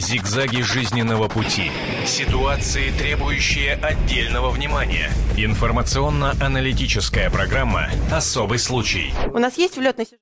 Зигзаги жизненного пути. Ситуации, требующие отдельного внимания. Информационно-аналитическая программа «Особый случай». У нас есть влетный сюжет?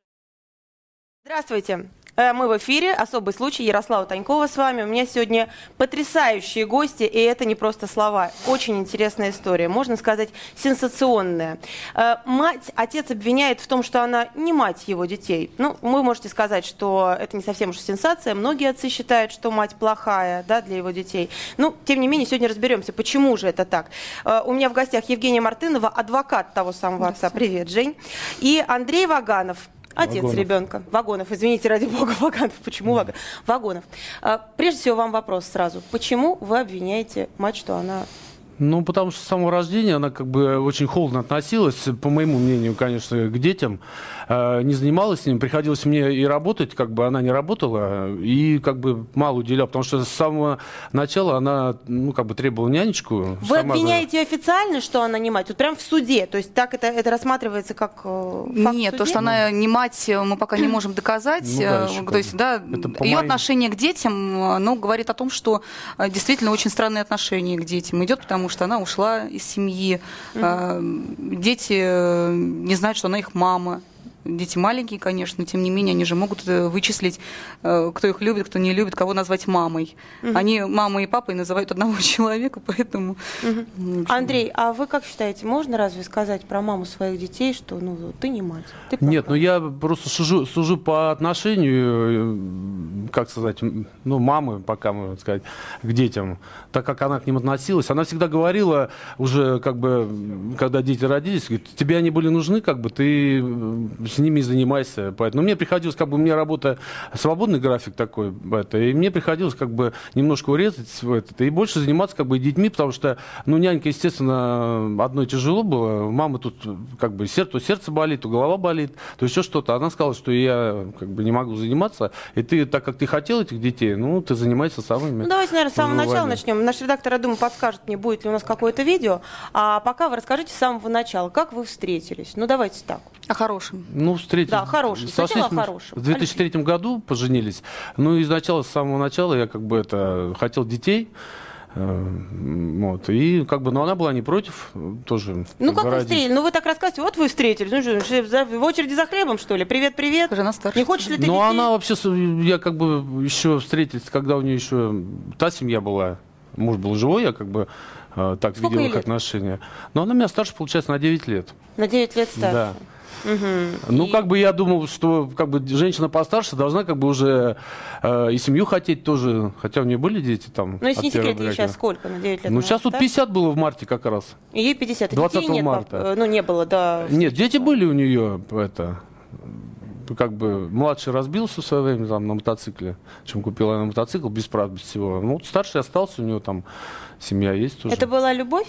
Здравствуйте. Э, Мы в эфире. Особый случай. Ярослава Танькова с вами. У меня сегодня потрясающие гости, и это не просто слова. Очень интересная история. Можно сказать, сенсационная. Э, Мать, отец обвиняет в том, что она не мать его детей. Ну, вы можете сказать, что это не совсем уж сенсация. Многие отцы считают, что мать плохая да, для его детей. Ну, тем не менее, сегодня разберемся, почему же это так. Э, У меня в гостях Евгения Мартынова, адвокат того самого отца. Привет, Жень. И Андрей Ваганов, Отец Вагонов. ребенка. Вагонов, извините, ради бога, Ваганов. Почему Вагонов? Вагонов. А, Прежде всего вам вопрос сразу. Почему вы обвиняете мать, что она... Ну, потому что с самого рождения она как бы очень холодно относилась, по моему мнению, конечно, к детям. Э, Не занималась с ним. Приходилось мне и работать, как бы она не работала, и как бы мало уделяла, потому что с самого начала она, ну, как бы требовала нянечку. Вы обвиняете ее официально, что она не мать? Вот прям в суде. То есть так это, это рассматривается как э, факт Нет, то, что она не мать, мы пока не можем доказать. Ну да, Э, еще то есть, да, ее моим- отношение к детям, э, ну, говорит о том, что э, действительно очень странное отношение к детям идет, потому что она ушла из семьи. Э, Дети э, не знают, что она их мама. Дети маленькие, конечно, тем не менее, они же могут э, вычислить, э, кто их любит, кто не любит, кого назвать мамой. Они мамой и папой называют одного человека, поэтому... общем, Андрей, а вы как считаете, можно разве сказать про маму своих детей, что ну ты не мать? Ты Нет, ну я просто сужу, сужу по отношению, э, как сказать, ну, мамы, пока можно сказать, к детям, так как она к ним относилась. Она всегда говорила уже, как бы, когда дети родились, говорит, тебе они были нужны, как бы, ты с ними и занимайся. Поэтому мне приходилось, как бы, у меня работа, свободный график такой, это, и мне приходилось, как бы, немножко урезать в это, и больше заниматься, как бы, детьми, потому что, ну, нянька, естественно, одной тяжело было, мама тут, как бы, сердце, то сердце болит, то голова болит, то еще что-то. Она сказала, что я, как бы, не могу заниматься, и ты, так как ты хотел этих детей, ну, ты занимайся самыми. Ну, давайте, наверное, с самого начала начнем. Наш редактор, я думаю, подскажет мне, будет ли у нас какое-то видео. А пока вы расскажите с самого начала, как вы встретились. Ну, давайте так. О хорошем. Ну, встретились. Да. Сошлись Сначала хорошим. В 2003 году поженились. Ну, и изначально, с самого начала я как бы это хотел детей. Э, Вот. И как бы, но она была не против, тоже. Ну, как вы родить. встретились? Ну, вы так рассказываете, вот вы встретились. Ну, в очереди за хлебом, что ли? Привет, привет. Жена старше. Не хочешь ли ты Ну, детей? она вообще, я как бы еще встретился, когда у нее еще та семья была, муж был живой, я как бы э, так Сколько видел их лет? отношения. Но она меня старше, получается, на 9 лет. На 9 лет старше. Да. Ну, И- как бы я думал, что как бы женщина постарше должна как бы уже э, и семью хотеть тоже, хотя у нее были дети там. Ну, если не секрет, ей сейчас сколько? На 9 лет? Ну, сейчас вот старше? 50 было в марте как раз. И Ей 50. И 20 детей нет, марта. э, Ну, не было, да. Нет, дети были у нее, это, как бы, младший разбился в свое время там на мотоцикле, чем купила она мотоцикл, без прав, без всего. Ну, вот старший остался, у него там семья есть тоже. Это была любовь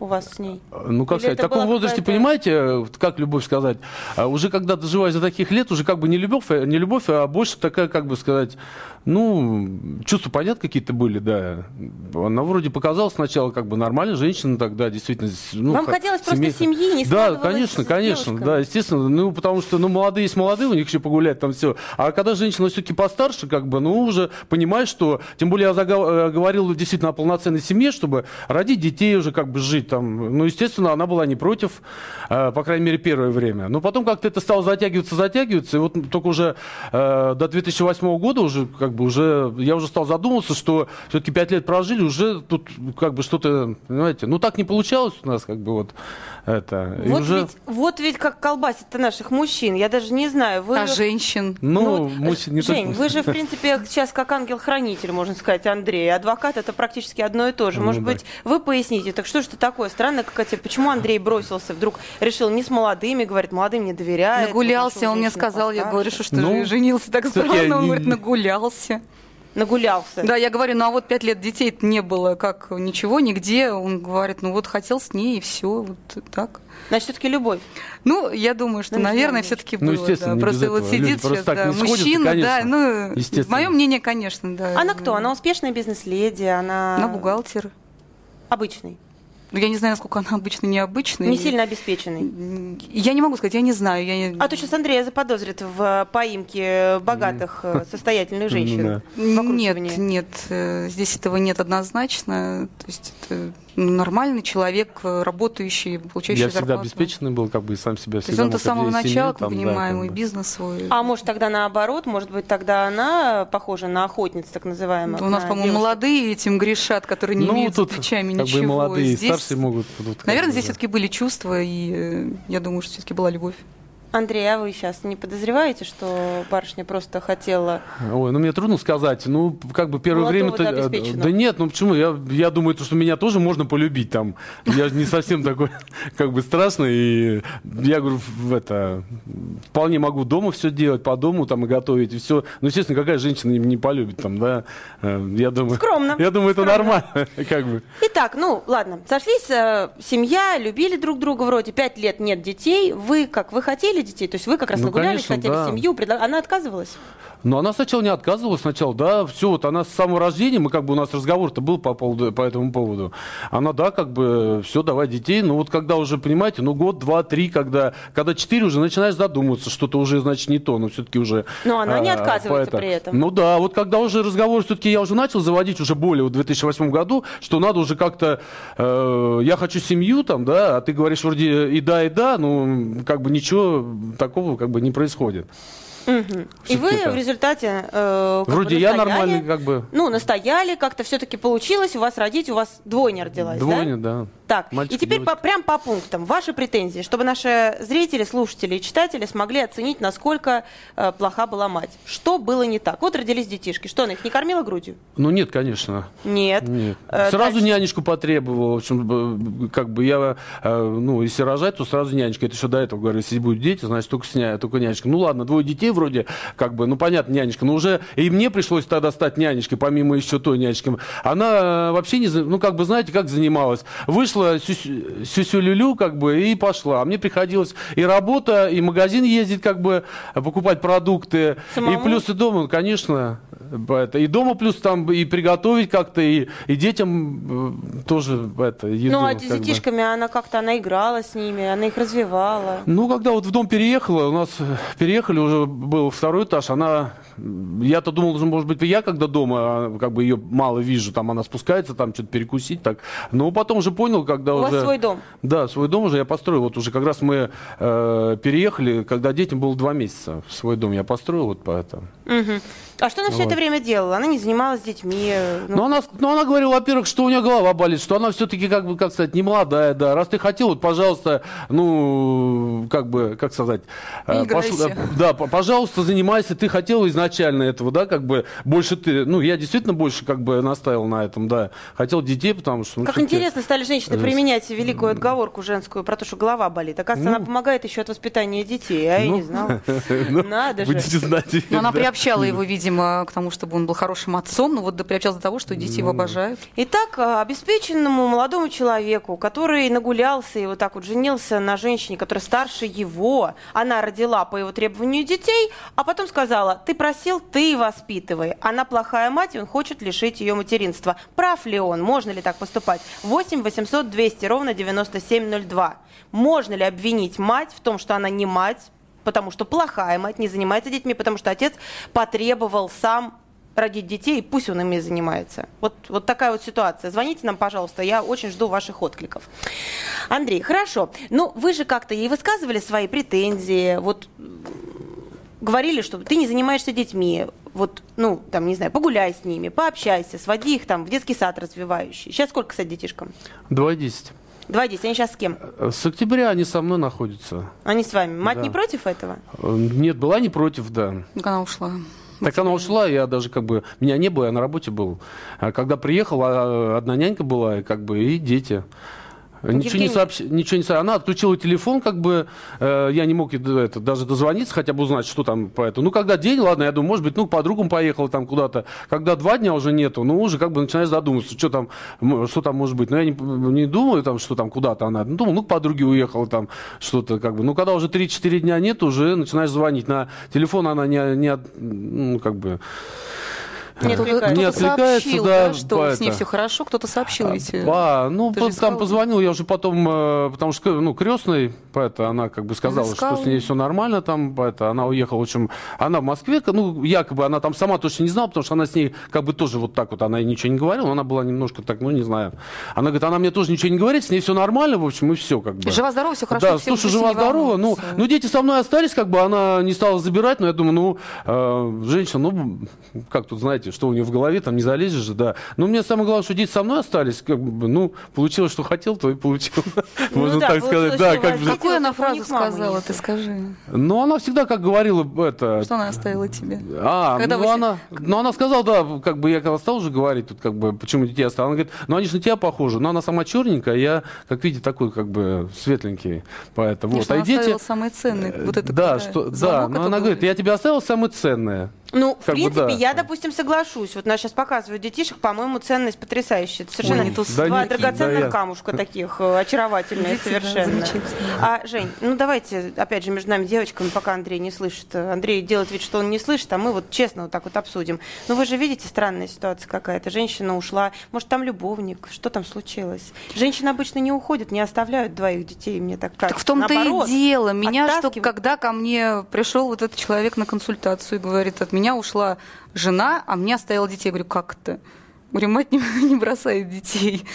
у вас с ней? Ну, как Или сказать, в таком возрасте, понимаете, как любовь сказать, а уже когда доживаешь до таких лет, уже как бы не любовь, а- не любовь, а больше такая, как бы сказать, ну, чувства, понятно, какие-то были, да. Она вроде показалась сначала как бы нормальной женщиной тогда, действительно. Ну, Вам хотелось просто семейка. семьи, не Да, конечно, конечно, да, естественно. Ну, потому что, ну, молодые есть молодые, у них еще погулять там все. А когда женщина все-таки постарше, как бы, ну, уже понимаешь, что, тем более я загов- э, говорил действительно о полноценной семье, чтобы родить детей уже, как бы, жить там. Ну, естественно, она была не против, э, по крайней мере, первое время. Но потом как-то это стало затягиваться, затягиваться, и вот только уже э, до 2008 года уже, как бы, уже, я уже стал задумываться, что все-таки пять лет прожили, уже тут, как бы, что-то, понимаете, ну, так не получалось у нас, как бы, вот, это. И Вот, уже... ведь, вот ведь как колбасит-то наших мужчин. Я даже не знаю. Вы... А женщин? Ну, вот, муж- не Жень, только- вы же, в принципе, сейчас как ангел-хранитель, можно сказать, Андрей. Адвокат это практически одно и то же. Ну Может да. быть, вы поясните, так что же это такое? Странно, как это, почему Андрей бросился, вдруг решил не с молодыми, говорит, молодым не доверяет. Нагулялся, он мне сказал, я говорю, что, что Ну, же женился так странно, он не- говорит, нагулялся. Нагулялся. Да, я говорю, ну а вот пять лет детей не было, как ничего, нигде. Он говорит, ну вот хотел с ней и все, вот так. Значит, все-таки любовь. Ну, я думаю, что, Ну, наверное, все-таки Ну, было. естественно, да. не Просто без вот этого. Люди сидит просто сейчас, так да, мужчина, да, конечно. ну, Естественно. мое мнение, конечно, да. Она кто? Она успешная бизнес-леди, она... Она бухгалтер. Обычный. Ну, я не знаю, насколько она обычно необычная. Не сильно обеспеченный. Я не могу сказать, я не знаю. Я... А то сейчас Андрея заподозрит в поимке богатых, э, состоятельных женщин. Нет, нет, э, здесь этого нет однозначно. То есть это нормальный человек, э, работающий, получающий Я всегда зарплату. обеспеченный был, как бы и сам себя То есть всегда он-то мог с самого обеспечить семью, начала, там, да, понимаем, как и бизнес свой. А может тогда наоборот, может быть тогда она похожа на охотницу, так называемую. У нас, на по-моему, девушек. молодые этим грешат, которые не ну, имеют тут плечами как ничего. бы молодые, и Здесь, старшие могут. тут как Наверное, бы, здесь да. все-таки были чувства, и э, я думаю, что все-таки была любовь. Андрей, а вы сейчас не подозреваете, что барышня просто хотела... Ой, ну мне трудно сказать. Ну, как бы первое Молодого время... да нет, ну почему? Я, я думаю, то, что меня тоже можно полюбить там. Я же не совсем такой, как бы, страшный. И я говорю, это... Вполне могу дома все делать, по дому там и готовить, и все. Ну, естественно, какая женщина не, полюбит там, да? Э, Я думаю... Скромно. Я думаю, это нормально, как бы. Итак, ну ладно, сошлись, э, семья, любили друг друга вроде, пять лет нет детей. Вы как, вы хотели детей? То есть вы как раз Ну, нагулялись, конечно, хотели да. семью, предла- она отказывалась? Но она сначала не отказывалась, сначала, да, все, вот она с самого рождения, мы как бы у нас разговор-то был по, поводу, по этому поводу. Она, да, как бы, все, давай детей. Ну вот когда уже, понимаете, ну год, два, три, когда, когда четыре уже начинаешь задумываться, что-то уже, значит, не то, но все-таки уже... Но она не а, отказывается по при этом. Ну да, вот когда уже разговор, все-таки я уже начал заводить уже более в 2008 году, что надо уже как-то, э, я хочу семью там, да, а ты говоришь вроде и да, и да, ну как бы ничего такого как бы не происходит. И вы в результате э, Вроде бы я нормальный, как бы. Ну, настояли, как-то все-таки получилось у вас родить, у вас двойня родилась, Двойня, да? да. Так, Мальчик, и теперь по, прям по пунктам. Ваши претензии, чтобы наши зрители, слушатели и читатели смогли оценить, насколько э, плоха была мать. Что было не так? Вот родились детишки. Что, она их не кормила грудью? Ну нет, конечно. Нет. Нет. Э, сразу дальше. нянечку потребовал. В общем, как бы я, э, ну, если рожать, то сразу нянечка. Это еще до этого говорю, если будут дети, значит, только, сня, только нянечка. Ну ладно, двое детей вроде, как бы, ну понятно, нянечка. Но уже и мне пришлось тогда стать нянечкой, помимо еще той нянечки. Она э, вообще не, ну как бы, знаете, как занималась? Вышла сюсю- сюсю-люлю, как бы, и пошла. А мне приходилось и работа, и магазин ездить, как бы, покупать продукты. Самому? И плюс и дома, ну, конечно. Это, и дома плюс там и приготовить как-то, и, и детям э, тоже это, еду. ну, а с как бы. детишками она как-то, она играла с ними, она их развивала. Ну, когда вот в дом переехала, у нас э, переехали, уже был второй этаж, она, я-то думал, что, может быть, я когда дома, а, как бы ее мало вижу, там она спускается, там что-то перекусить, так. Но потом уже понял, когда У уже... вас свой дом? Да, свой дом уже я построил, вот уже как раз мы э, переехали, когда детям было два месяца, свой дом я построил, вот поэтому. Мгм. А что она все Вот. это время делала? Она не занималась детьми. э, ну, Но она, но она говорила, во-первых, что у нее голова болит, что она все-таки, как бы, как сказать, не молодая, да. Раз ты хотел, вот, пожалуйста, ну, как бы, как сказать, э, Играйся. э, да, пожалуйста, занимайся. Ты хотел изначально этого, да, как бы, больше ты, ну, я действительно больше, как бы, настаивал на этом, да. Хотел детей, потому что... ну, Как интересно стали женщины применять великую отговорку женскую про то, что голова болит. Оказывается, она помогает еще от воспитания детей, а я Ну, не знала. ну, Надо же. Будете знать. Но она приобщала его, видимо, к тому, чтобы он был хорошим отцом, но вот до- приобщалась до того, что дети Ну. его обожают. Итак, а, обеспеченному молодому человеку, который нагулялся и вот так вот женился на женщине, которая старше его, она родила по его требованию детей, а потом сказала, ты просил, ты воспитывай. Она плохая мать, и он хочет лишить ее материнства. Прав ли он? Можно ли так поступать? 8 800 200 ровно 9702. Можно ли обвинить мать в том, что она не мать, потому что плохая мать не занимается детьми, потому что отец потребовал сам родить детей, и пусть он ими занимается. Вот, вот такая вот ситуация. Звоните нам, пожалуйста, я очень жду ваших откликов. Андрей, хорошо. Ну, вы же как-то ей высказывали свои претензии, вот говорили, что ты не занимаешься детьми, вот, ну, там, не знаю, погуляй с ними, пообщайся, своди их там в детский сад развивающий. Сейчас сколько, кстати, детишкам? 2,10. Два десять. Они сейчас с кем? С октября они со мной находятся. Они с вами. Мать Да. не против этого? Э, Нет, была не против, да. Как она ушла. Так она ушла, я даже как бы... Меня не было, я на работе был. А когда приехал, а, одна нянька была, и как бы, и дети. Ничего не, сообщ... Ничего не сообщ- Она отключила телефон, как бы, э, я не мог это, даже дозвониться, хотя бы узнать, что там по этому. Ну, когда день, ладно, я думаю, может быть, ну, к подругам поехала там куда-то. Когда два дня уже нету, ну, уже как бы начинаешь задумываться, что там, что там может быть. Но я не, не думаю, там, что там куда-то она. Ну, думаю, ну, к подруге уехала там что-то, как бы. Ну, когда уже 3-4 дня нет, уже начинаешь звонить. На телефон она не, не ну, как бы Не отвлекается. Не отвлекается, сообщил, да, да, что по с ней это. все хорошо, кто-то сообщил ведь. э, А, ну, Ты там позвонил, я уже потом, э, потому что, ну, крестный, это, она как бы сказала, что искала. с ней все нормально, там, это, она уехала, в общем, она в Москве, ну, якобы она там сама точно не знала, потому что она с ней как бы тоже вот так вот, она ей ничего не говорила, но она была немножко так, ну, не знаю. Она говорит, она мне тоже ничего не говорит, с ней все нормально, в общем, и все как бы. Жива-здорова, все хорошо, Да, все слушай, жива-здорова. Ну, ну, дети со мной остались, как бы она не стала забирать, но я думаю, ну, э, женщина, ну, как тут, знаете, что у нее в голове, там не залезешь же, да. Но мне самое главное, что дети со мной остались, как бы, ну, получилось, что хотел, то и получил. Можно Ну да, так сказать, да, как бы. дети, Какую она фразу сказала, ты скажи. Ну, она всегда как говорила, это, Что она оставила тебе? а, ну она, ну она сказала, да, как бы я когда стал уже говорить, тут как бы, почему детей оставил, она говорит, ну они же на тебя похожи, но она сама черненькая, а я, как видите, такой как бы светленький, поэтому вот. она оставила самые ценные. Вот это да, когда что, да, но она говорит, я тебе оставил самое ценное. Ну, в Как бы принципе, да. я, допустим, соглашусь. Вот нас сейчас показывают детишек, по-моему, ценность потрясающая. Это совершенно Ой, Да два не- драгоценных да я- камушка таких, э, очаровательные Дети, да, совершенно. замечательные. а, Жень, ну давайте, опять же, между нами девочками, пока Андрей не слышит. Андрей делает вид, что он не слышит, а мы вот честно вот так вот обсудим. Ну вы же видите, странная ситуация какая-то. Женщина ушла, может, там любовник, что там случилось? Женщины обычно не уходят, не оставляют двоих детей, мне так кажется. Так в том-то Наоборот, и дело. Меня, что когда ко мне пришел вот этот человек на консультацию и говорит, от меня ушла жена, а мне оставила детей. Я говорю, как это? Говорю, мать не, не бросает детей.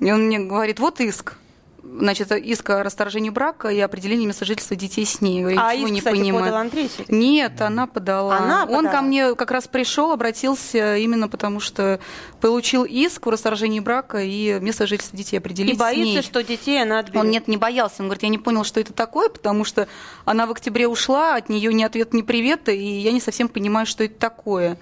И он мне говорит, вот иск. Значит, иск о расторжении брака и определении места жительства детей с ней. Я А иск, не кстати, понимаю. подал Андрей? Нет, она подала. Она Он подала? ко мне как раз пришел, обратился именно потому, что получил иск в расторжении брака и место жительства детей определить И с боится, ней. что детей она отберет. Он нет, не боялся. Он говорит, я не понял, что это такое, потому что она в октябре ушла, от нее ни ответ, ни привет, и я не совсем понимаю, что это такое.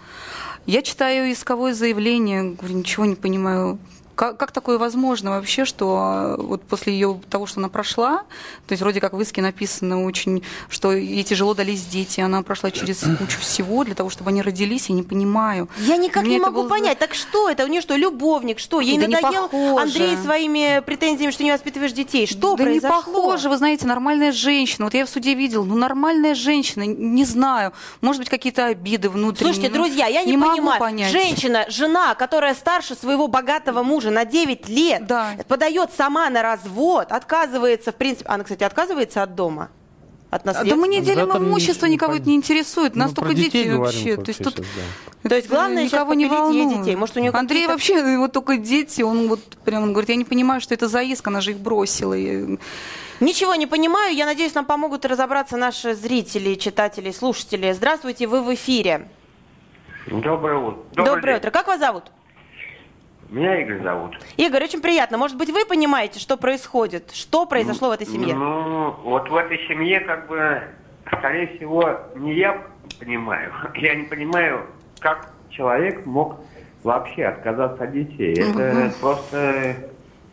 Я читаю исковое заявление, говорю, ничего не понимаю. Как, как такое возможно вообще, что а, вот после ее того, что она прошла, то есть вроде как в иске написано очень, что ей тяжело дались дети, она прошла через кучу всего для того, чтобы они родились, я не понимаю. Я никак Мне не могу было- понять, так что это? У нее что, любовник? Что, ей Да не надоел. Андрей своими претензиями, что не воспитываешь детей? Что да произошло? не похоже, вы знаете, нормальная женщина. Вот я в суде видел, ну нормальная женщина, не знаю, может быть какие-то обиды внутренние. Слушайте, ну, друзья, я не, могу понимаю. понять. Женщина, жена, которая старше своего богатого мужа на 9 лет, Да. подает сама на развод, отказывается, в принципе, она, кстати, отказывается от дома. От А наследства. Да мы не делим имущество, никого это не интересует. Нас только детей говорим вообще. То есть тут сейчас, да. То есть главное никого не волнует. детей. Может, у нее Андрей вообще, вот только дети, он вот прям он говорит, я не понимаю, что это за иск, она же их бросила. И- Ничего не понимаю. Я надеюсь, нам помогут разобраться наши зрители, читатели, слушатели. Здравствуйте, вы в эфире. Доброе утро. Доброе день. утро. Как вас зовут? Меня Игорь зовут. Игорь, очень приятно. Может быть, вы понимаете, что происходит? Что произошло в этой семье? Ну, вот в этой семье, как бы, скорее всего, не я понимаю. Я не понимаю, как человек мог вообще отказаться от детей. Это просто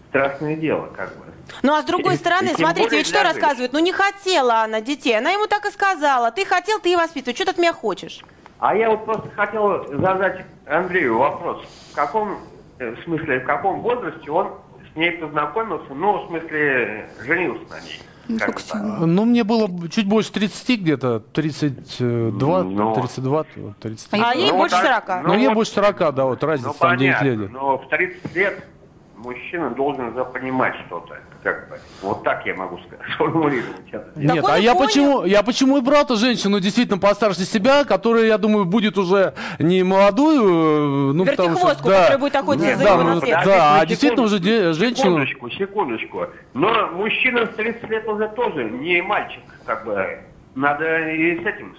страшное дело, как бы. Ну а с другой стороны, и смотрите, ведь что рассказывают? Ну не хотела она детей. Она ему так и сказала. Ты хотел, ты и воспитывай. Что ты от меня хочешь? А я вот просто хотел задать Андрею вопрос. В каком в смысле, в каком возрасте он с ней познакомился, ну, в смысле, женился на ней? Ну, всё. Ну, мне было чуть больше 30 где-то, 32, Ну. 32, 33. А ей Ну, больше вот 40. так, Ну, ей вот- больше 40, да, вот разница Ну, там 9 понятно, лет. но в 30 лет мужчина должен запонимать что-то, как бы. Вот так я могу сказать, сформулировать это. Нет, Так он а я понял. почему, я почему и брал-то женщину действительно постарше себя, которая, я думаю, будет уже не молодую, э, ну, потому что... Вертихвостку, которая будет охотиться Нет, за да, его ну, наследством. да, а действительно уже де- женщину... Секундочку, секундочку. Но мужчина в 30 лет уже тоже не мальчик, как бы. Надо и с этим...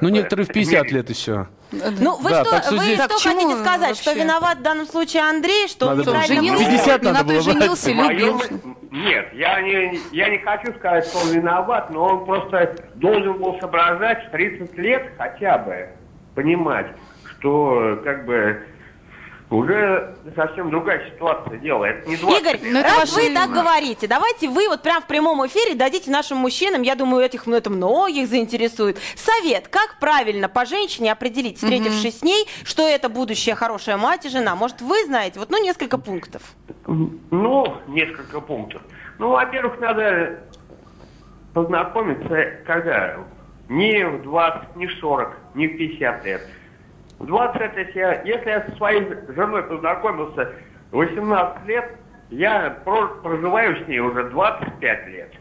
Ну, некоторые в 50 мерить. лет еще. Ну, вы Да, что, так что вы здесь- что хотите сказать? Что вообще? виноват в данном случае Андрей, что он Надо неправильно жениться. мыслит? 50 не надо было брать. женился, любил. моем- Нет, я не, я не хочу сказать, что он виноват, но он просто должен был соображать в 30 лет хотя бы, понимать, что как бы уже совсем другая ситуация дела. Это не 20 Игорь, лет. Ну, раз вы так говорите, давайте вы вот прям в прямом эфире дадите нашим мужчинам, я думаю, этих ну, это многих заинтересует, совет, как правильно по женщине определить, встретившись с ней, что это будущая хорошая мать и жена. Может, вы знаете, вот ну несколько пунктов. Ну, несколько пунктов. Ну, во-первых, надо познакомиться, когда не в 20, не в 40, не в 50 лет. В 20 лет, если я, если я со своей женой познакомился 18 лет, я про- проживаю с ней уже 25 лет.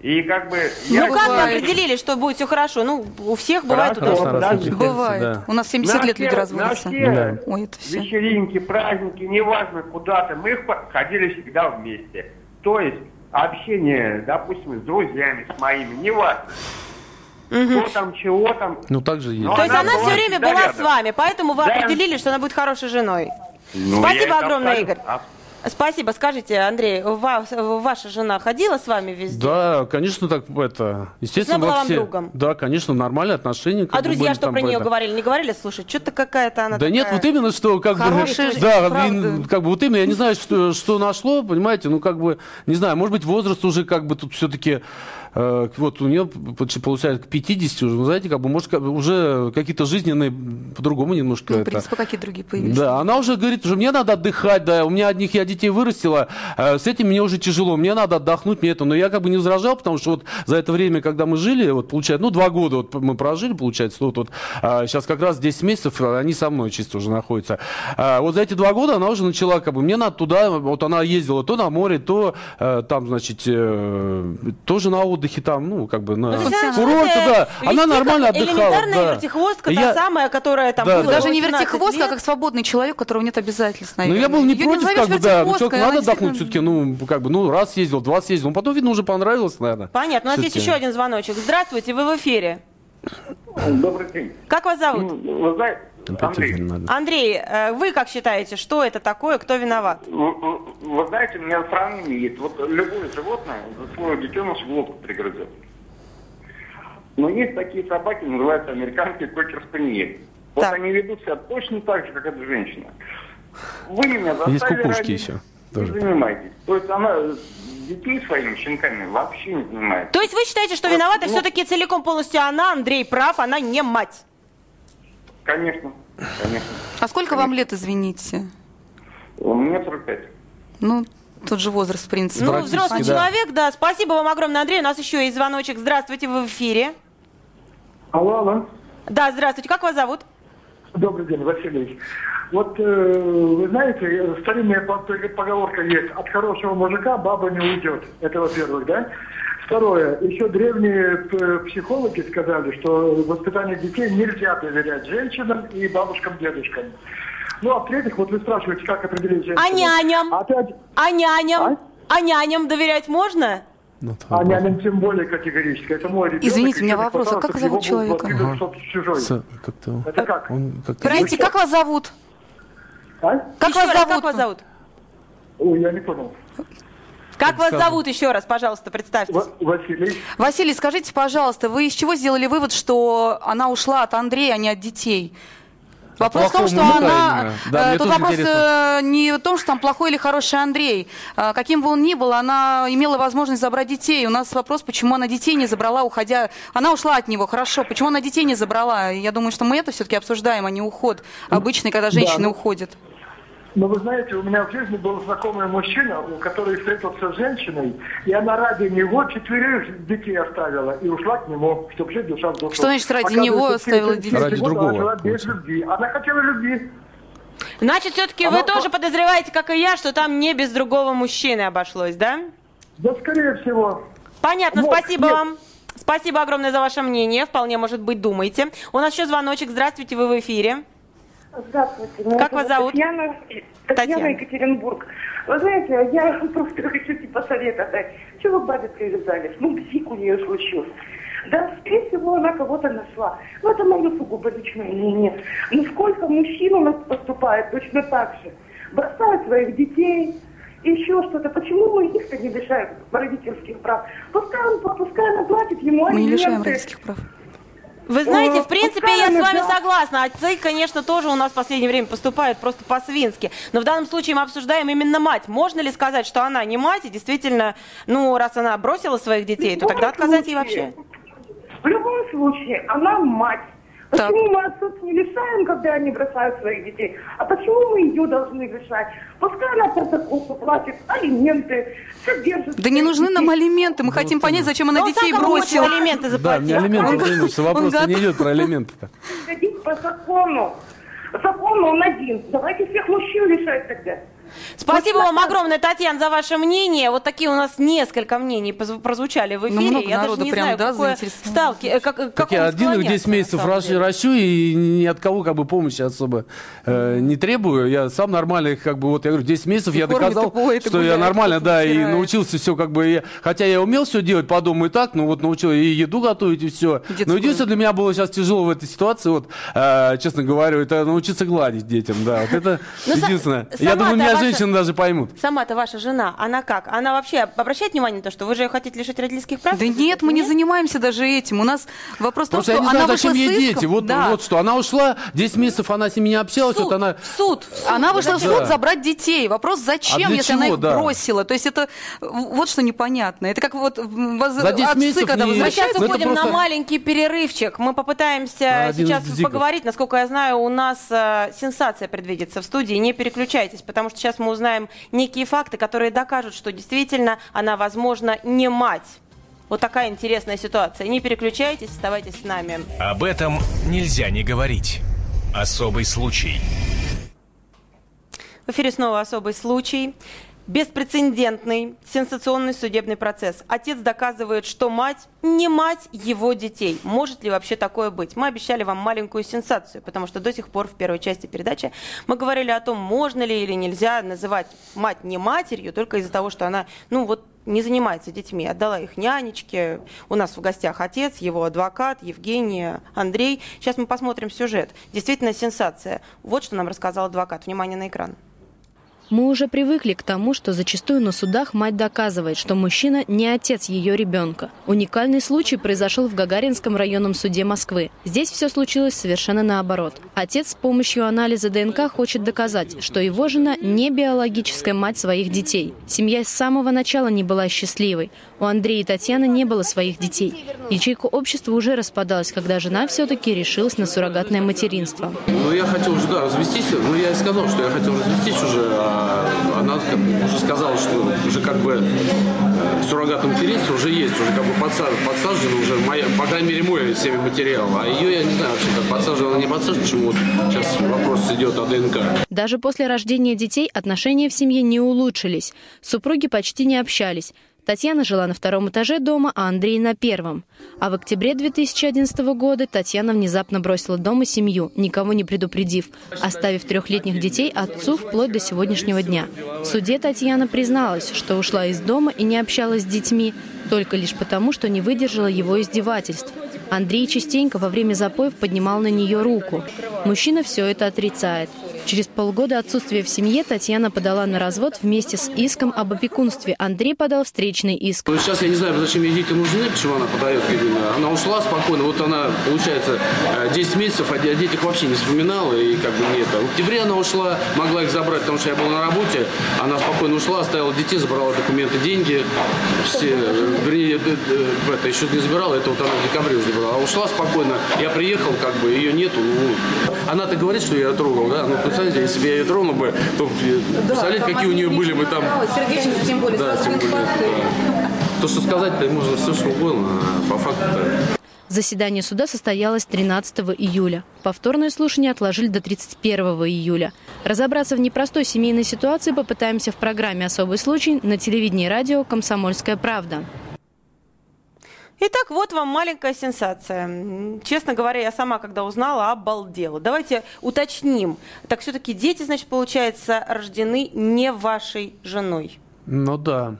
И как бы... я Ну как вы определили, что будет все хорошо? Ну, у всех бывает Хорошо. подожди. приходится, Бывает. да. У нас 70 На лет люди все- разводятся. На все Да. Ой, это все. вечеринки, праздники, неважно куда-то, мы ходили всегда вместе. То есть общение, допустим, с друзьями, с моими, неважно. Кто там, чего там. Ну, так же есть. Ну, То есть Она все время была рядом. с вами, поэтому вы Да. определили, что она будет хорошей женой. Ну, Спасибо огромное, абсолютно- Игорь. а- Спасибо. Скажите, Андрей, ва- ваша жена ходила с вами везде? Да, конечно, так это. Естественно, Она была вам все. другом? Да, конечно, нормальные отношения. А друзья были что там про нее это. говорили? Не говорили? Слушай, что-то какая-то она Да такая... нет, вот именно что, как Хорошая бы, да, правда. как бы вот именно, я не знаю, что, что нашло, понимаете, ну как бы, не знаю, может быть, возраст уже как бы тут все-таки, вот у нее получается к 50 уже, ну, знаете, как бы, может, уже какие-то жизненные по-другому немножко Ну, в это. принципе, какие другие появились? Да, она уже говорит, уже мне надо отдыхать, да, у меня одних я детей вырастила, э, с этим мне уже тяжело, мне надо отдохнуть, мне это, но я как бы не возражал, потому что вот за это время, когда мы жили, вот получается, ну два года вот мы прожили, получается, вот, вот а, сейчас как раз 10 месяцев а, они со мной чисто уже находятся. А, вот за эти два года она уже начала, как бы, мне надо туда, вот она ездила то на море, то э, там, значит, э, тоже на отдыхе там, ну, как бы на Ну, курорте, да, она нормально отдыхала. Элементарная да. вертихвостка, Я- та самая, которая там Да, была да. Даже не 18 вертихвостка, а как свободный человек, у которого нет обязательств, Ну, наверное. я был не против, как бы, да. Ну, надо отдохнуть все-таки, ну, как бы, ну, раз съездил, два съездил. Ну, потом, видно, уже понравилось, наверное. Понятно. У нас есть еще один звоночек. Здравствуйте, вы в эфире. Добрый день. Как вас зовут? Ну, Вы знаете, Андрей, надо. Андрей, э, вы как считаете, что это такое, кто виноват? Вы, вы- вы знаете, у меня сравнение есть. Вот любое животное за свое детеныш глотку пригрызет. Но есть такие собаки, называются американские кокер-спаниель. Вот Так. они ведут себя точно так же, как эта женщина. Вы меня заставили Есть кукушки родить, еще не тоже. занимайтесь. То есть она детей своими щенками вообще не занимается. То есть вы считаете, что виновата Ну- все-таки целиком полностью она, Андрей прав, она не мать? Конечно, конечно. А сколько вам лет, извините? Меня 45. Ну, тот же возраст, в принципе. Ну, Практически, взрослый да. человек, да. Спасибо вам огромное, Андрей. У нас еще есть звоночек. Здравствуйте, вы в эфире. Алло, алло. Да, здравствуйте. Как вас зовут? Добрый день, Василий. Вот э, вы знаете, старинная по- поговорка есть, от хорошего мужика баба не уйдет. Это во-первых, да? Второе, еще древние п- психологи сказали, что воспитание детей нельзя доверять женщинам и бабушкам, дедушкам. Ну, а в-третьих, вот вы спрашиваете, как определить женщину. А няням? Опять, А няням? А? А няням доверять можно? Ну, а няням тем более категорически. Это мой ребенок. Извините, у меня вопрос, а как зовут человека? кто-то чужой. с- как-то... Это как? Он как-то... Простите, как вас зовут? А? Как Еще вас раз, зовут? Как вас зовут? Ой, я не понял. Как вас зовут еще раз, пожалуйста, представьтесь. Ва- Василий. Василий, скажите, пожалуйста, вы из чего сделали вывод, что она ушла от Андрея, а не от детей? Вопрос в том, что она... Да, э, Тут вопрос интересно. э, не в том, что там плохой или хороший Андрей. Э, Каким бы он ни был, она имела возможность забрать детей. У нас вопрос, почему она детей не забрала, уходя... Она ушла от него, хорошо. Почему она детей не забрала? Я думаю, что мы это все-таки обсуждаем, а не уход обычный, когда женщины ну, уходят. Но вы знаете, у меня в жизни был знакомый мужчина, у который встретился с женщиной, и она ради него четверых детей оставила и ушла к нему, чтобы жить душа в душу. Что значит ради него оставила детей? Ради она другого, жила без любви. Она хотела любви. Значит, все-таки Она вы тоже подозреваете, как и я, что там не без другого мужчины обошлось, да? Да, скорее всего. Понятно, Вот, спасибо нет. вам. Спасибо огромное за ваше мнение. Вполне, может быть, думаете. У нас еще звоночек. Здравствуйте, вы в эфире. Здравствуйте. Меня Как вас зовут? Татьяна, Татьяна, Татьяна. Екатеринбург. Вы знаете, я просто хочу типа совета дать. Чего вы к бабе привязались? Ну, бзик у нее случился. Да, скорее всего, она кого-то нашла. Ну, это мое сугубо личное мнение. Но сколько мужчин у нас поступает точно так же? Бросают своих детей, еще что-то. Почему мы их-то не лишаем родительских прав? Пускай он, пускай она платит ему Мы не лишаем алименты. родительских прав. Вы знаете, в принципе, я с вами согласна. Отцы, конечно, тоже у нас в последнее время поступают просто по-свински. Но в данном случае мы обсуждаем именно мать. Можно ли сказать, что она не мать, и действительно, ну, раз она бросила своих детей, то тогда отказать ей вообще? В любом случае, она мать. Так. Почему мы отцов не лишаем, когда они бросают своих детей? А почему мы ее должны лишать? Пускай она протокол платит, алименты, содержит. Да не нужны нам алименты. Мы хотим понять, зачем она Ну, он детей бросила. алименты Да, заплатил. мне алименты, Он- конечно, вопрос он не идет про алименты-то. Ходить по закону. Закон он один. Давайте всех мужчин лишать тогда. Спасибо вам огромное, Татьяна, за ваше мнение. Вот такие у нас несколько мнений прозвучали в Ну, эфире. много Я даже народу не прям, знаю, да, какое ставки, э, как, как Так я он один их 10 склоняется, на месяцев ращу, и ни от кого как бы помощи особо э, не требую. Я сам нормально их как бы вот я говорю 10 месяцев я кормит, доказал, поет, что я гуляет, нормально и да и научился все как бы я- хотя я умел все делать по дому и так, но вот научил и еду готовить и все. Детскую. Но единственное для меня было сейчас тяжело в этой ситуации вот э, честно говорю это научиться гладить детям да вот это Ну, единственное. Я думаю меня ваша- женщины даже поймут. Сама-то ваша жена, она как? Она вообще обращает внимание на то, что вы же ее хотите лишить родительских прав? Да нет, мы не занимаемся даже этим. У нас вопрос в том, Просто что я не она знаю, вышла зачем с ей иском. дети. Вот, Да. вот что. Она ушла, 10 месяцев она с ними не общалась, Суд, вот она... суд, суд. Она вышла в зачем? суд Да. забрать детей. Вопрос, зачем, А если она чего, их да. бросила? То есть это вот что непонятно. Это как вот воз- За 10 отцы, месяцев когда не- Мы сейчас Ну, уходим на просто- маленький перерывчик. Мы попытаемся сейчас зигов. поговорить. Насколько я знаю, у нас э, сенсация предвидится в студии. Не переключайтесь, потому что сейчас мы узнаем некие факты, которые докажут, что действительно она, возможно, не мать. Вот такая интересная ситуация. Не переключайтесь, оставайтесь с нами. Об этом нельзя не говорить. Особый случай. В эфире снова особый случай. Беспрецедентный, сенсационный судебный процесс. Отец доказывает, что мать не мать его детей. Может ли вообще такое быть? Мы обещали вам маленькую сенсацию, потому что до сих пор в первой части передачи мы говорили о том, можно ли или нельзя называть мать не матерью, только из-за того, что она, ну вот, не занимается детьми, отдала их нянечке. У нас в гостях отец, его адвокат, Евгений, Андрей. Сейчас мы посмотрим сюжет. Действительно сенсация. Вот что нам рассказал адвокат. Внимание на экран. Мы уже привыкли к тому, что зачастую на судах мать доказывает, что мужчина не отец ее ребенка. Уникальный случай произошел в Гагаринском районном суде Москвы. Здесь все случилось совершенно наоборот. Отец с помощью анализа ДНК хочет доказать, что его жена не биологическая мать своих детей. Семья с самого начала не была счастливой. У Андрея и Татьяны не было своих детей. Ячейка общества уже распадалась, когда жена все-таки решилась на суррогатное материнство. Ну, я хотел уже, да, развестись. Ну, я и сказал, что я хотел развестись уже, а она как бы уже сказала, что уже как бы э, суррогатное материнство уже есть, уже как бы подсажено, подсажено уже, моя, по крайней мере, мой семя материал. А ее, я не знаю, вообще как подсажено, она не подсажена, почему сейчас вопрос идет о ДНК. Даже после рождения детей отношения в семье не улучшились. Супруги почти не общались. Татьяна жила на втором этаже дома, а Андрей на первом. А в октябре 2011 года Татьяна внезапно бросила дома семью, никого не предупредив, оставив трехлетних детей отцу вплоть до сегодняшнего дня. В суде Татьяна призналась, что ушла из дома и не общалась с детьми, только лишь потому, что не выдержала его издевательств. Андрей частенько во время запоев поднимал на нее руку. Мужчина все это отрицает. Через полгода отсутствия в семье Татьяна подала на развод вместе с иском об опекунстве. Андрей подал встречный иск. Ну, сейчас я не знаю, зачем ей дети нужны, почему она подает. Она ушла спокойно, вот она, получается, э, 10 месяцев о де- о детях вообще не вспоминала, и как бы не это. В октябре она ушла, могла их забрать, потому что я был на работе, она спокойно ушла, оставила детей, забрала документы, деньги, все, э, вернее, э, э, это еще не забирала, это вот она в декабре уже забрала. А ушла спокойно, я приехал, как бы, ее нету, ну, она-то говорит, что я трогал, да, ну, представляете, если бы я ее тронул бы, то, э, представляете, какие у нее были бы там... Сердечница, тем более, Да, тем более, да. То, что сказать-то можно все, что угодно, а по факту-то... Заседание суда состоялось 13 июля. Повторное слушание отложили до 31 июля. Разобраться в непростой семейной ситуации попытаемся в программе «Особый случай» на телевидении и радио «Комсомольская правда». Итак, вот вам маленькая сенсация. Честно говоря, я сама, когда узнала, обалдела. Давайте уточним. Так все-таки дети, значит, получается, рождены не вашей женой. Ну да.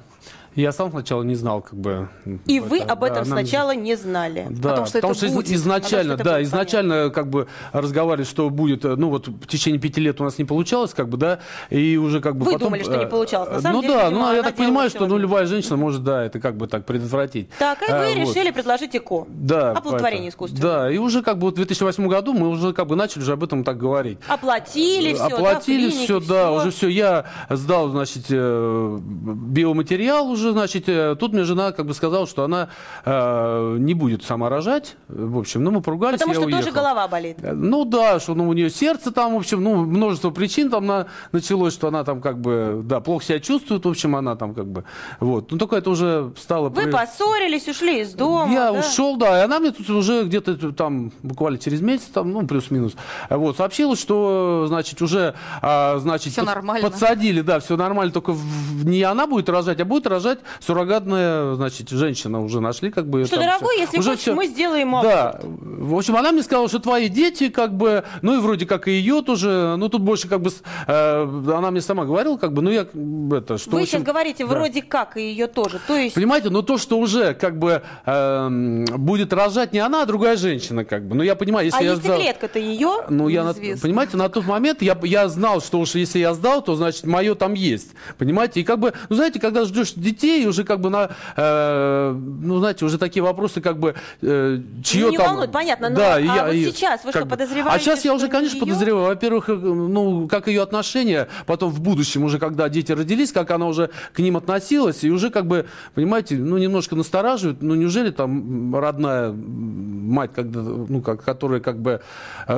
Я сам сначала не знал, как бы... И вы это, об этом да, нам- сначала не знали. Да, о том, что потому это что будет, изначально, о том, что да, изначально как бы разговаривали, что будет, э, ну вот в течение пяти лет у нас не получалось, как бы, да, и уже как бы Вы потом... думали, что не э, получалось. На самом ну деле, да, видимо, ну а я так понимаю, что ну любая женщина может, да, это как бы так предотвратить. Так, и А, вы вот. решили предложить ЭКО. Да, Оплодотворение искусственное. Да, и уже как бы вот в 2008 году мы уже как бы начали уже об этом так говорить. Оплатили все, Оплатили все, да, уже все. Я сдал, значит, э, биоматериал, забрал уже, значит, э, тут мне жена как бы сказала, что она э, не будет сама рожать. В общем, ну мы поругались, Потому что уехал. тоже голова болит. Э, Ну да, что ну, у нее сердце там, в общем, ну, множество причин там на, началось, что она там как бы, да, плохо себя чувствует, в общем, она там как бы, вот. Ну, только это уже стало... Вы при- поссорились, ушли из дома. я да? ушел, да, и она мне тут уже где-то там буквально через месяц, там, ну, плюс-минус, вот, сообщила, что, значит, уже, а, значит, Всё нормально. подсадили, да, все нормально, только в- не она будет рожать, а будет рожать суррогатная, значит, женщина уже нашли, как бы. Что, там дорогой, всё. если Уже хочешь, всё. мы сделаем Да, аборт. В общем, она мне сказала, что твои дети, как бы, ну, и вроде как и ее тоже, ну, тут больше, как бы, э, она мне сама говорила, как бы, ну, я, это, что, Вы общем, сейчас говорите да. вроде как и ее тоже. То есть Понимаете, но то, что уже как бы эм, будет рожать не она, а другая женщина, как бы. Ну, я понимаю, если а я сдал... яйцеклетка-то ее? Ну, я, на- понимаете, на тот момент я, я знал, что уж если я сдал, то, значит, мое там есть. Понимаете? И как бы, ну, знаете, когда ждешь детей, уже как бы на, э, ну, знаете, уже такие вопросы, как бы, э, чье Ну, там... волнует, понятно, но да, а и я- вот и сейчас вы что, бы- подозреваете, А сейчас я уже, конечно, её? подозреваю. Во-первых, э, ну, как ее отношения, потом в будущем уже, когда дети родились, как она уже к ним относилась, и уже как бы, понимаете, ну, немножко настораживает, ну, неужели там родная мать, когда, ну, как, которая как бы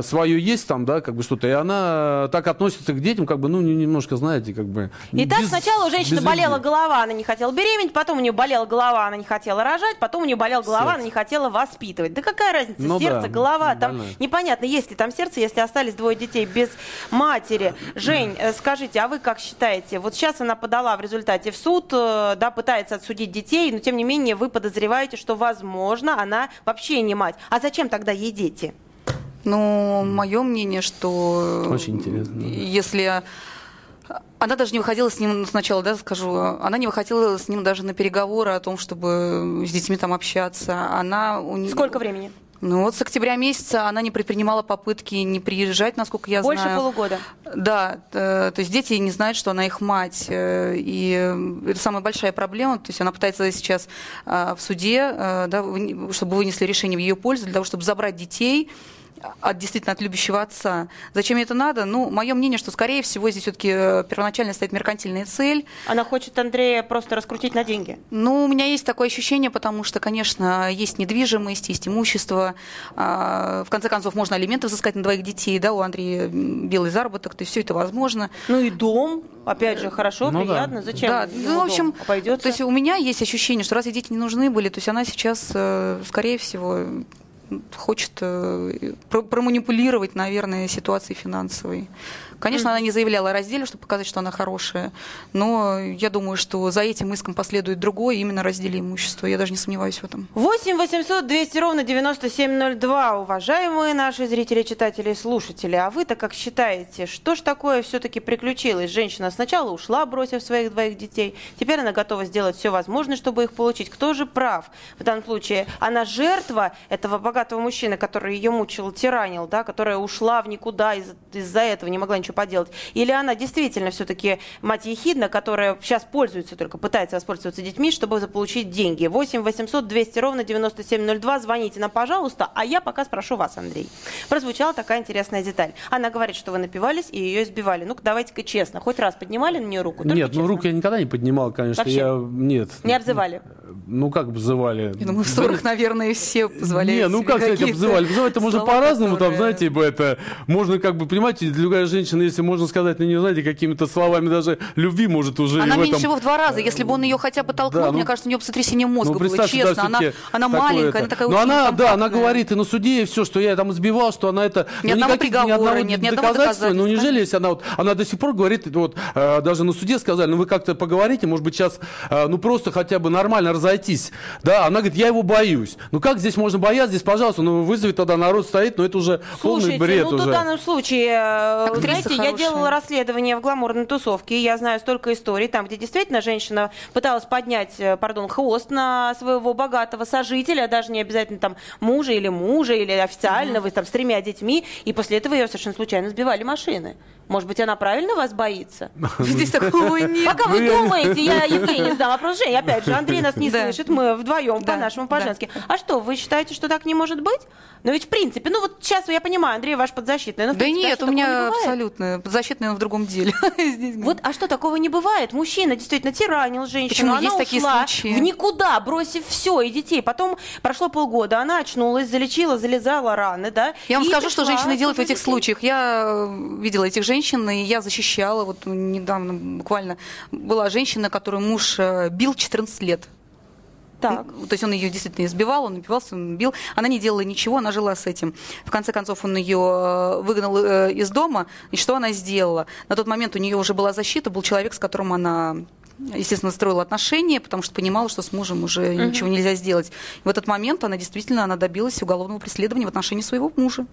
свое есть там, да, как бы что-то, и она так относится к детям, как бы, ну, не- немножко, знаете, как бы... Итак, без- сначала у женщины болела голова, она не хотела беременеть, потом у нее болела голова, она не хотела рожать, потом у нее болела голова, Сердце. она не хотела воспитывать. Да какая разница, Ну сердце, да, голова, там больная. непонятно, есть ли там сердце, если остались двое детей без матери. Жень, э, скажите, а вы как считаете? Вот сейчас она подала в результате в суд, э, да, пытается отсудить детей, но тем не менее вы подозреваете, что, возможно, она вообще не мать. А зачем тогда ей дети? Ну, мое мнение, что... Очень интересно. Если... Она даже не выходила с ним сначала, да, скажу, она не выходила с ним даже на переговоры о том, чтобы с детьми там общаться. Она у нее... Сколько времени? Ну вот с октября месяца она не предпринимала попытки не приезжать, насколько я Больше знаю. полугода. Да, э, то есть дети не знают, что она их мать. э, И это самая большая проблема. То есть она пытается сейчас э, в суде, да, чтобы вынесли решение в ее пользу, для того, чтобы забрать детей от действительно от любящего отца. Зачем это надо? Ну, мое мнение, что, скорее всего, здесь все-таки первоначально стоит меркантильная цель. Она хочет Андрея просто раскрутить на деньги. Ну, у меня есть такое ощущение, потому что, конечно, есть недвижимость, есть имущество. А, В конце концов, можно алименты взыскать на двоих детей, да, у Андрея белый заработок, то есть все это возможно. Ну и дом, опять же, хорошо, Ну да. приятно. Зачем? Да, ему ну, в общем, дом? обойдется. то есть у меня есть ощущение, что раз ей дети не нужны были, то есть она сейчас, э, скорее всего, хочет э, про- проманипулировать, наверное, ситуацией финансовой. Конечно, она не заявляла о разделе, чтобы показать, что она хорошая, но я думаю, что за этим иском последует другое, именно разделе имущества. Я даже не сомневаюсь в этом. 8 800 200 ровно 9702, уважаемые наши зрители, читатели и слушатели. А вы-то как считаете, что ж такое все-таки приключилось? Женщина сначала ушла, бросив своих двоих детей. Теперь она готова сделать все возможное, чтобы их получить. Кто же прав? В данном случае она жертва этого богатого мужчины, который ее мучил, тиранил, да, которая ушла в никуда из- из-за этого, не могла ничего поделать. Или она действительно все-таки мать ехидна, которая сейчас пользуется только, пытается воспользоваться детьми, чтобы заполучить деньги. 8 800 200 ровно 9702. Звоните нам, пожалуйста. А я пока спрошу вас, Андрей. Прозвучала такая интересная деталь. Она говорит, что вы напивались и ее избивали. Ну-ка, давайте-ка честно. Хоть раз поднимали на нее руку? Только Нет, ну честно. руку я никогда не поднимал, конечно. Вообще? Я, нет. Не обзывали? Ну, как обзывали? Я думаю, в ссорах, наверное, все позволяют Не, ну себе как сказать, какие-то обзывали? Обзывать-то можно по-разному, там, которые- знаете, бы это, можно как бы, понимаете, другая женщина, если можно сказать на нее, знаете, какими-то словами даже любви может уже Она в меньше этом... всего в два раза. Если бы он ее хотя бы толкнул, Да, ну, мне кажется, у нее бы сотрясение мозга Ну, было, представьте, да, честно. она она маленькая, это. она такая Но очень она, да, она говорит и на суде, и все, что я там избивал, что она это... Ни ну, одного никаких- приговора нет, ни одного доказательства. Ну, неужели, если она вот, она до сих пор говорит, вот, э, даже на суде сказали, ну, вы как-то поговорите, может быть, сейчас, э, ну, просто хотя бы нормально разойтись, да, она говорит, я его боюсь. Ну, как здесь можно бояться, здесь, пожалуйста, ну, вызови тогда народ стоит, но это уже полный Слушайте, бред ну, уже. в данном случае, э, Актриса знаете, я хорошая. делала расследование в гламурной тусовке, и я знаю столько историй, там, где действительно женщина пыталась поднять, э, пардон, хвост на своего богатого сожителя, даже не обязательно там мужа или мужа, или официального, там, с тремя детьми, и после этого ее совершенно случайно сбивали машины. Может быть, она правильно вас боится? Здесь такого нет. Пока вы Ну, я- думаете, я Евгений задам вопрос Жене. Опять же, Андрей нас не слышит, мы вдвоем по-нашему, по-женски. А что, вы считаете, что так не может быть? Ну ведь в принципе, ну вот сейчас я понимаю, Андрей ваш подзащитный. Но, в Да а нет, у меня бывает? Абсолютно подзащитная. В другом деле. Вот, а что такого не бывает? Мужчина действительно тиранил женщину, Почему? она Есть такие случаи. в никуда, бросив все и детей. Потом прошло полгода, она очнулась, залечила, залезала раны, да? Я вам скажу, что женщины делают в этих детей. случаях. Я э, видела этих женщин, и я защищала. Вот недавно буквально была женщина, которую муж э, бил 14 лет. Так. То есть он ее действительно избивал, он убивался, он бил. Она не делала ничего, она жила с этим. В конце концов, он ее э, выгнал э, из дома. И что она сделала? На тот момент у нее уже была защита, был человек, с которым она естественно, строила отношения, потому что понимала, что с мужем уже ничего нельзя сделать. И в этот момент она действительно она добилась уголовного преследования в отношении своего мужа.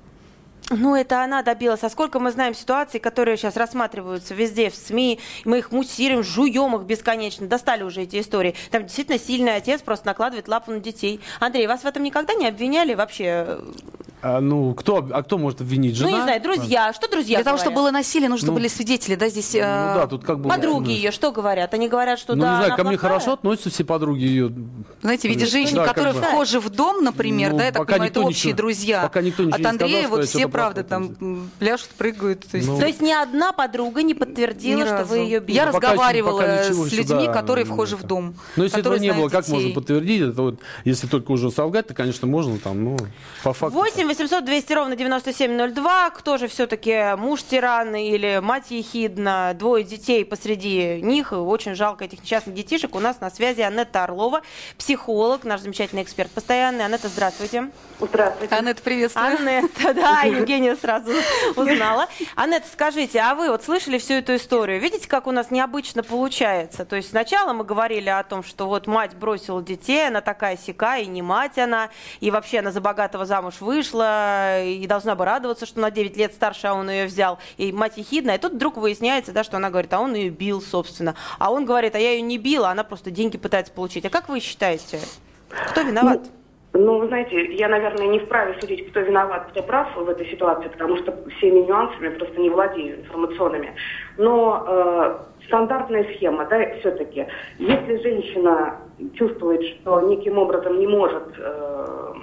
Ну, это она добилась. А сколько мы знаем ситуаций, которые сейчас рассматриваются везде, в СМИ, мы их муссируем, жуем их бесконечно. Достали уже эти истории. Там действительно сильный отец просто накладывает лапу на детей. Андрей, вас в этом никогда не обвиняли вообще? А, ну, кто, а кто может обвинить? Жена? Ну, не знаю, друзья. Что друзья Для того, чтобы говорят? было насилие, нужно Ну, были свидетели, да, здесь. Ну э, да, тут как бы... Подруги ну, ее что говорят? Они говорят, что Ну, да, не знаю, ко мне плохая? хорошо относятся все подруги ее. Знаете, в виде Да, женщин, как которые бы. вхожи в дом, например, Ну, да, я так понимаю, это общие ничего- друзья. пока никто ничего От не сказал, Андрея вот все, правда, там пляшут, прыгают. То есть Ну, То есть ни одна подруга не подтвердила, ни что разу. вы ее били? Я Пока- разговаривала пока с людьми, да, которые ну, вхожи в дом. Но если этого не было, как можно подтвердить? Это вот, если только уже солгать, то, конечно, можно там, ну, по факту. 8 800 200 ровно 9702. Кто же все-таки муж тирана или мать ехидна? Двое детей посреди них. Очень жалко этих несчастных детишек. У нас на связи Анетта Орлова, психолог, наш замечательный эксперт постоянный. Анетта, здравствуйте. Здравствуйте. Аннет, приветствую. Анетта, да, Евгения сразу узнала. Анетта, скажите, а вы вот слышали всю эту историю? Видите, как у нас необычно получается? То есть сначала мы говорили о том, что вот мать бросила детей, она такая сика, и не мать она, и вообще она за богатого замуж вышла, и должна бы радоваться, что на 9 лет старше, а он ее взял, и мать ехидная. И тут вдруг выясняется, да, что она говорит, а он ее бил, собственно. А он говорит, а я ее не била, она просто деньги пытается получить. А как вы считаете, кто виноват? Ну, вы знаете, я, наверное, не вправе судить, кто виноват, кто прав в этой ситуации, потому что всеми нюансами просто не владею информационными. Но э, стандартная схема, да, все-таки, если женщина чувствует, что неким образом не может, э,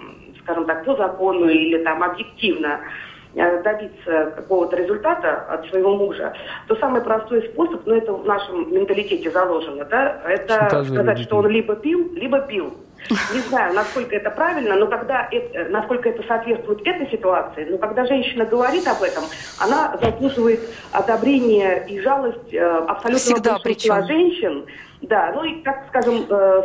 скажем так, по закону или там объективно э, добиться какого-то результата от своего мужа, то самый простой способ, ну это в нашем менталитете заложено, да, это Шантажировать сказать, что он либо пил, либо пил. Не знаю, насколько это правильно, но когда это, насколько это соответствует этой ситуации, но когда женщина говорит об этом, она заслуживает одобрения и жалость э, абсолютно Всегда большинства причем. женщин, да, ну и, так скажем, э,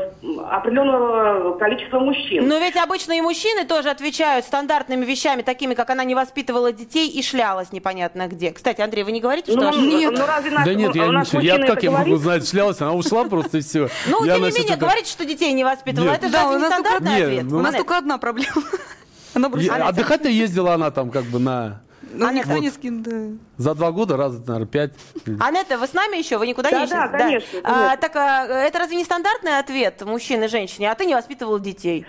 определенного количества мужчин. Но ведь обычно и мужчины тоже отвечают стандартными вещами, такими, как она не воспитывала детей и шлялась непонятно где. Кстати, Андрей, вы не говорите, что... ну, ошибка? ну, ну, разве наш, Да нет, я не нас все. Я как я могу знать, шлялась, она ушла просто и все. Ну, тем не менее, говорите, что детей не воспитывала. Нет. Это же не нас стандартный Нет, ответ? ну, У нас только одна проблема. Она. Я- Отдыхать-то ездила она там как бы на... Ну, Анетта, никто вот. не скинул. да. За два года, раз, наверное, пять. Анетта, вы с нами еще? Вы никуда Да, не да, исчезли? конечно, А, конечно. так а, это разве не стандартный ответ мужчины и женщине? А ты не воспитывала детей.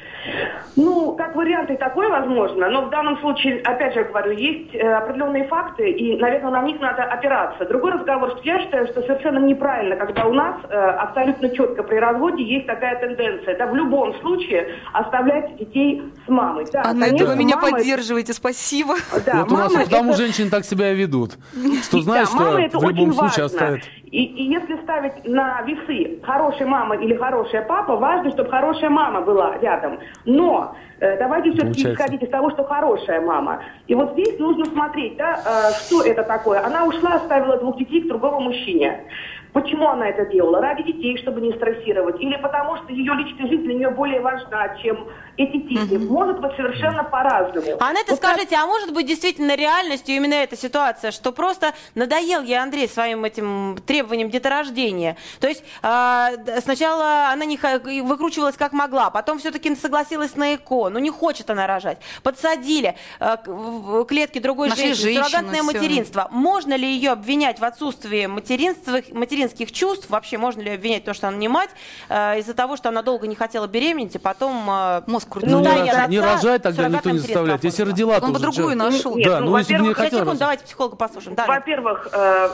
Ну, как вариант и такой возможно, но в данном случае, опять же говорю, есть э, определенные факты, и, наверное, на них надо опираться. Другой разговор, что я считаю, что совершенно неправильно, когда у нас э, абсолютно четко при разводе есть такая тенденция, да, в любом случае оставлять детей с мамой. Да, это конечно, вы меня мама поддерживаете, спасибо. Да, вот мама потому женщины так себя ведут. Что знаешь, что в любом случае оставят. И, и если ставить на весы хорошая мама или хорошая папа, важно, чтобы хорошая мама была рядом. Но э, давайте все-таки исходить из того, что хорошая мама. И вот здесь нужно смотреть, да, э, что это такое. Она ушла, оставила двух детей к другому мужчине. Почему она это делала? Ради детей, чтобы не стрессировать? Или потому, что ее личная жизнь для нее более важна, чем эти дети? Может быть, совершенно по-разному. Анетта, Вот так- скажите, а может быть действительно реальностью именно эта ситуация, что просто надоел ей Андрей своим этим требованием деторождения? То есть а, д- сначала она не выкручивалась как могла, потом все-таки согласилась на ЭКО, ну не хочет она рожать. Подсадили а, в клетки другой Нашли женщины, женщину, суррогатное материнство. Можно ли ее обвинять в отсутствии материнских чувств? Вообще можно ли обвинять в том, что она не мать, а, из-за того, что она долго не хотела беременеть, и потом... а, Мозг крутит. Ну, не, да, рож- я не рожай, тогда никто не заставляет. Если родила, Он то бы уже другую нашел. Нет, Да, ну, ну если бы не во-первых, Пять хотел секунд, давайте психолога послушаем. Да, Во-первых, э,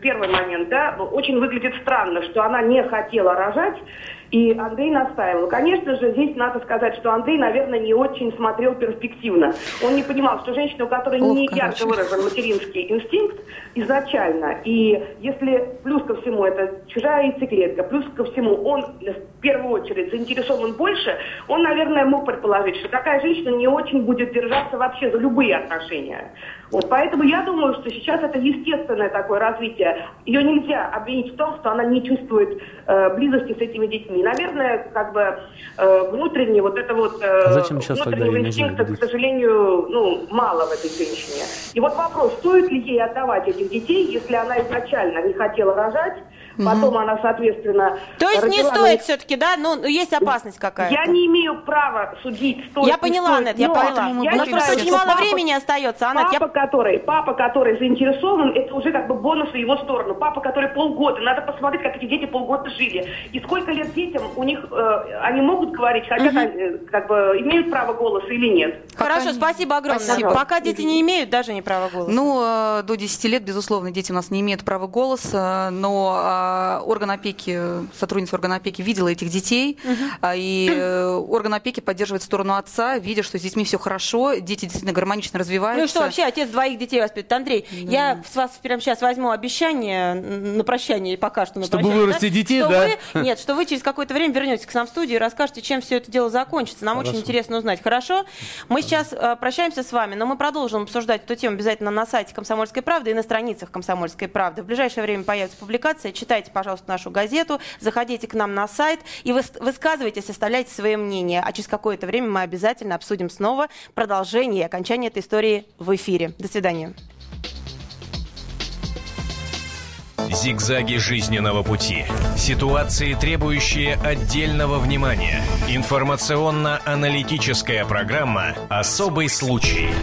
первый момент, да, очень выглядит странно, что она не хотела рожать, И Андрей настаивал. Конечно же, здесь надо сказать, что Андрей, наверное, не очень смотрел перспективно. Он не понимал, что женщина, у которой Ловко, не ярко очень. выражен материнский инстинкт изначально, и если плюс ко всему это чужая яйцеклетка, плюс ко всему он в первую очередь заинтересован больше, он, наверное, мог предположить, что такая женщина не очень будет держаться вообще за любые отношения. Вот, поэтому я думаю, что сейчас это естественное такое развитие. Ее нельзя обвинить в том, что она не чувствует э, близости с этими детьми. Наверное, как бы э, внутренне вот это вот э, А зачем сейчас внутреннего инстинкта, к сожалению, ну, мало в этой женщине. И вот вопрос, стоит ли ей отдавать этих детей, если она изначально не хотела рожать, потом она, соответственно, То есть не на стоит их- все-таки, да? Ну, есть опасность какая-то. Я не имею права судить, стоит Я не поняла, стоит, Аннет, я поняла. я У нас просто очень мало папа- времени остается. Аннет, я Папа, который, папа, который заинтересован, это уже как бы бонус в его сторону. Папа, который полгода, надо посмотреть, как эти дети полгода жили. И сколько лет детям у них, э, они могут говорить, хотят, они, э, как бы, имеют право голоса или нет. Хорошо, Пока- спасибо огромное. Спасибо. Пока дети не имеют даже не права голоса. Ну, э, до 10 лет, безусловно, дети у нас не имеют права голоса, но э, орган опеки, сотрудница органа опеки видела этих детей, а, и э, орган опеки поддерживает сторону отца, видя, что с детьми все хорошо, дети действительно гармонично развиваются. Ну и что, вообще отец двоих детей воспитывает? Андрей, я с вас прямо сейчас возьму обещание на прощание, пока что на Чтобы прощание, вырастить да, детей, что да? вы- нет, что вы через какое-то время вернетесь к нам в студию и расскажете, чем все это дело закончится. Нам очень Хорошо. интересно узнать. Хорошо? Мы сейчас э, прощаемся с вами, но мы продолжим обсуждать эту тему обязательно на сайте «Комсомольской правды» и на страницах «Комсомольской правды». В ближайшее время появится публикация. Читайте, пожалуйста, нашу газету, заходите к нам на сайт и выс- высказывайтесь, оставляйте свое мнение. А через какое-то время мы обязательно обсудим снова продолжение и окончание этой истории в эфире. До свидания. Зигзаги жизненного пути. Ситуации, требующие отдельного внимания. Информационно-аналитическая программа «Особый случай».